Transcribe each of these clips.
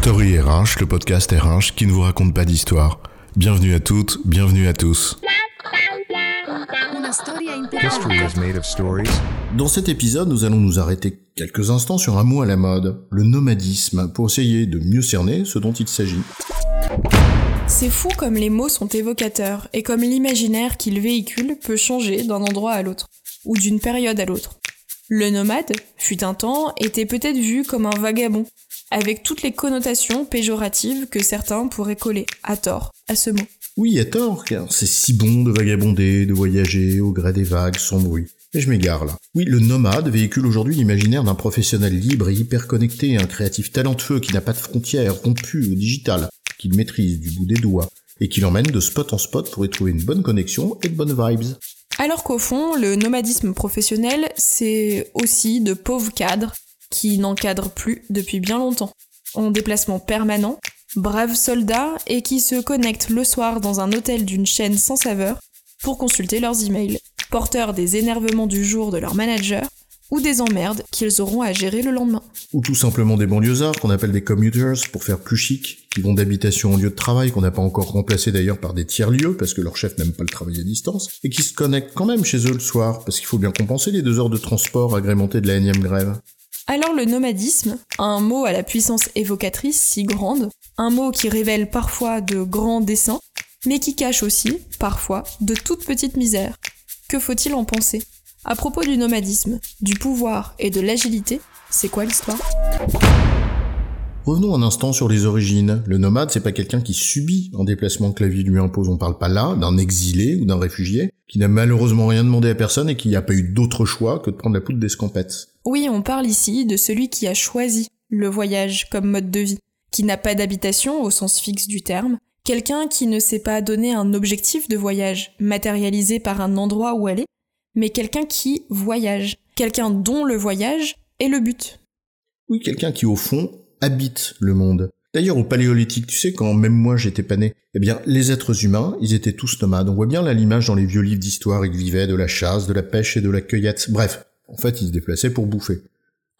Story RH, le podcast RH qui ne vous raconte pas d'histoire. Bienvenue à toutes, bienvenue à tous. Dans cet épisode, nous allons nous arrêter quelques instants sur un mot à la mode, le nomadisme, pour essayer de mieux cerner ce dont il s'agit. C'est fou comme les mots sont évocateurs et comme l'imaginaire qu'ils véhiculent peut changer d'un endroit à l'autre, ou d'une période à l'autre. Le nomade, fut un temps, était peut-être vu comme un vagabond, avec toutes les connotations péjoratives que certains pourraient coller, à tort, à ce mot. Oui, à tort, car c'est si bon de vagabonder, de voyager au gré des vagues sans bruit. Mais je m'égare là. Oui, le nomade véhicule aujourd'hui l'imaginaire d'un professionnel libre et hyper connecté, un créatif talentueux qui n'a pas de frontières, rompu au digital, qu'il maîtrise du bout des doigts, et qui l'emmène de spot en spot pour y trouver une bonne connexion et de bonnes vibes. Alors qu'au fond, le nomadisme professionnel, c'est aussi de pauvres cadres qui n'encadrent plus depuis bien longtemps, en déplacement permanent, braves soldats et qui se connectent le soir dans un hôtel d'une chaîne sans saveur pour consulter leurs emails, porteurs des énervements du jour de leur manager ou des emmerdes qu'ils auront à gérer le lendemain. Ou tout simplement des banlieusards qu'on appelle des commuters pour faire plus chic, qui vont d'habitation en lieu de travail qu'on n'a pas encore remplacé d'ailleurs par des tiers-lieux parce que leur chef n'aime pas le travail à distance, et qui se connectent quand même chez eux le soir parce qu'il faut bien compenser les deux heures de transport agrémentées de la énième grève. Alors le nomadisme, un mot à la puissance évocatrice si grande, un mot qui révèle parfois de grands dessins, mais qui cache aussi, parfois, de toutes petites misères. Que faut-il en penser? À propos du nomadisme, du pouvoir et de l'agilité, c'est quoi l'histoire? Revenons un instant sur les origines. Le nomade, c'est pas quelqu'un qui subit un déplacement que la vie lui impose. On parle pas là d'un exilé ou d'un réfugié qui n'a malheureusement rien demandé à personne et qui n'a pas eu d'autre choix que de prendre la poudre d'escampette. Oui, on parle ici de celui qui a choisi le voyage comme mode de vie, qui n'a pas d'habitation au sens fixe du terme, quelqu'un qui ne s'est pas donné un objectif de voyage matérialisé par un endroit où aller, mais quelqu'un qui voyage, quelqu'un dont le voyage est le but. Oui, quelqu'un qui au fond habite le monde. D'ailleurs, au paléolithique, tu sais, quand même moi j'étais pas né, eh bien, les êtres humains, ils étaient tous nomades. On voit bien là l'image dans les vieux livres d'histoire, ils vivaient de la chasse, de la pêche et de la cueillette. Bref, en fait, ils se déplaçaient pour bouffer.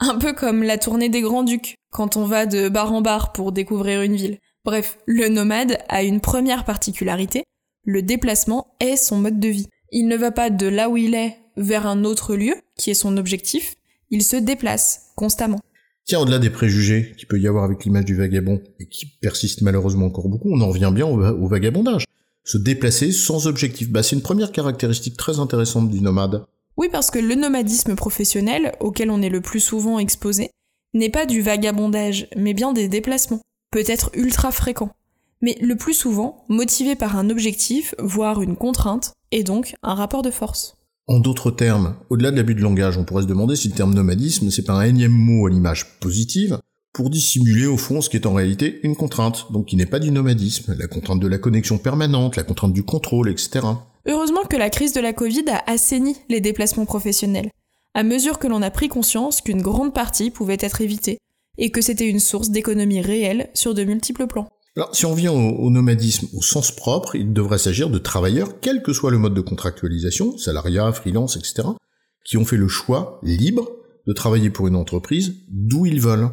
Un peu comme la tournée des Grands-Ducs, quand on va de bar en bar pour découvrir une ville. Bref, le nomade a une première particularité, le déplacement est son mode de vie. Il ne va pas de là où il est vers un autre lieu, qui est son objectif, il se déplace constamment. Tiens, au-delà des préjugés qu'il peut y avoir avec l'image du vagabond, et qui persiste malheureusement encore beaucoup, on en revient bien au, au vagabondage. Se déplacer sans objectif, bah, c'est une première caractéristique très intéressante du nomade. Oui, parce que le nomadisme professionnel, auquel on est le plus souvent exposé, n'est pas du vagabondage, mais bien des déplacements, peut-être ultra fréquents, mais le plus souvent motivé par un objectif, voire une contrainte, et donc un rapport de force. En d'autres termes, au-delà de l'abus de langage, on pourrait se demander si le terme nomadisme, c'est pas un énième mot à l'image positive, pour dissimuler au fond ce qui est en réalité une contrainte, donc qui n'est pas du nomadisme, la contrainte de la connexion permanente, la contrainte du contrôle, etc. Heureusement que la crise de la Covid a assaini les déplacements professionnels, à mesure que l'on a pris conscience qu'une grande partie pouvait être évitée, et que c'était une source d'économie réelle sur de multiples plans. Alors, si on vient au, au, nomadisme au sens propre, il devrait s'agir de travailleurs, quel que soit le mode de contractualisation, salariat, freelance, etc., qui ont fait le choix libre de travailler pour une entreprise d'où ils veulent.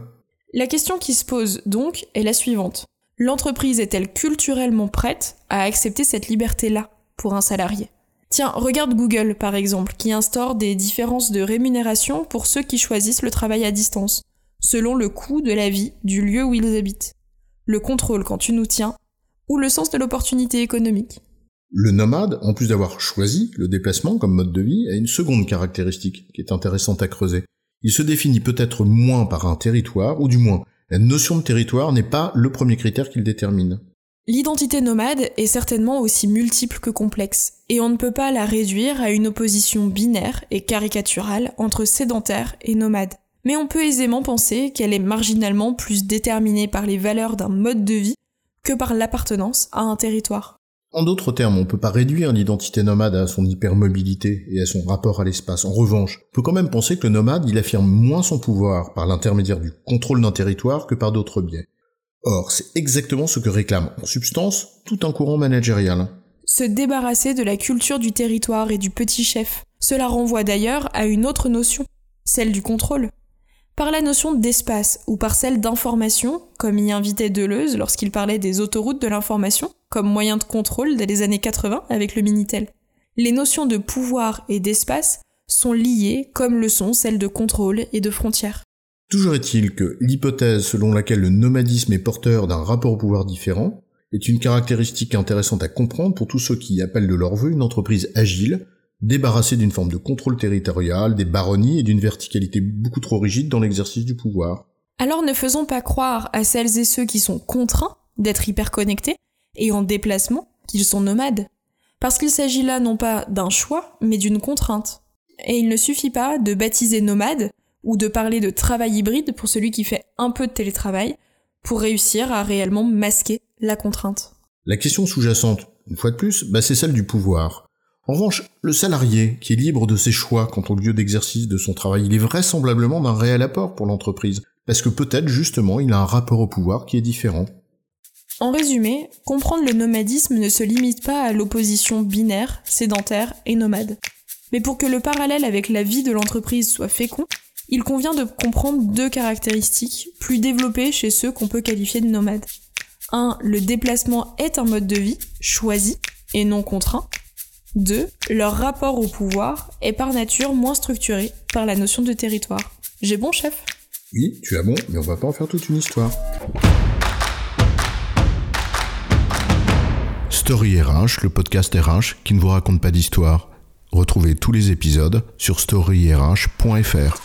La question qui se pose donc est la suivante. L'entreprise est-elle culturellement prête à accepter cette liberté-là? Pour un salarié Tiens, regarde Google par exemple, qui instaure des différences de rémunération pour ceux qui choisissent le travail à distance, selon le coût de la vie du lieu où ils habitent le contrôle quand tu nous tiens, ou le sens de l'opportunité économique. Le nomade, en plus d'avoir choisi le déplacement comme mode de vie, a une seconde caractéristique qui est intéressante à creuser. Il se définit peut-être moins par un territoire, ou du moins, la notion de territoire n'est pas le premier critère qu'il détermine. L'identité nomade est certainement aussi multiple que complexe, et on ne peut pas la réduire à une opposition binaire et caricaturale entre sédentaire et nomade mais on peut aisément penser qu'elle est marginalement plus déterminée par les valeurs d'un mode de vie que par l'appartenance à un territoire. En d'autres termes, on peut pas réduire l'identité nomade à son hypermobilité et à son rapport à l'espace. En revanche, on peut quand même penser que le nomade, il affirme moins son pouvoir par l'intermédiaire du contrôle d'un territoire que par d'autres biais. Or, c'est exactement ce que réclame, en substance, tout un courant managérial. Se débarrasser de la culture du territoire et du petit chef. Cela renvoie d'ailleurs à une autre notion, celle du contrôle. par la notion d'espace ou par celle d'information, comme y invitait Deleuze lorsqu'il parlait des autoroutes de l'information, comme moyen de contrôle dès les années 80 avec le Minitel. Les notions de pouvoir et d'espace sont liées comme le sont celles de contrôle et de frontières. Toujours est-il que l'hypothèse selon laquelle le nomadisme est porteur d'un rapport au pouvoir différent est une caractéristique intéressante à comprendre pour tous ceux qui appellent de leur vœu une entreprise agile, débarrassée d'une forme de contrôle territorial, des baronnies et d'une verticalité beaucoup trop rigide dans l'exercice du pouvoir. Alors ne faisons pas croire à celles et ceux qui sont contraints d'être hyperconnectés et en déplacement qu'ils sont nomades. Parce qu'il s'agit là non pas d'un choix, mais d'une contrainte. Et il ne suffit pas de baptiser nomade ou de parler de travail hybride pour celui qui fait un peu de télétravail pour réussir à réellement masquer la contrainte. La question sous-jacente, une fois de plus, bah c'est celle du pouvoir. En revanche, le salarié, qui est libre de ses choix quant au lieu d'exercice de son travail, il est vraisemblablement d'un réel apport pour l'entreprise, parce que peut-être justement il a un rapport au pouvoir qui est différent. En résumé, comprendre le nomadisme ne se limite pas à l'opposition binaire, sédentaire et nomade. Mais pour que le parallèle avec la vie de l'entreprise soit fécond, il convient de comprendre deux caractéristiques plus développées chez ceux qu'on peut qualifier de nomades. 1. Le déplacement est un mode de vie choisi et non contraint. 2. Leur rapport au pouvoir est par nature moins structuré par la notion de territoire. J'ai bon, chef? Oui, tu as bon, mais on va pas en faire toute une histoire. Story RH, le podcast RH qui ne vous raconte pas d'histoire. Retrouvez tous les épisodes sur storyrh.fr.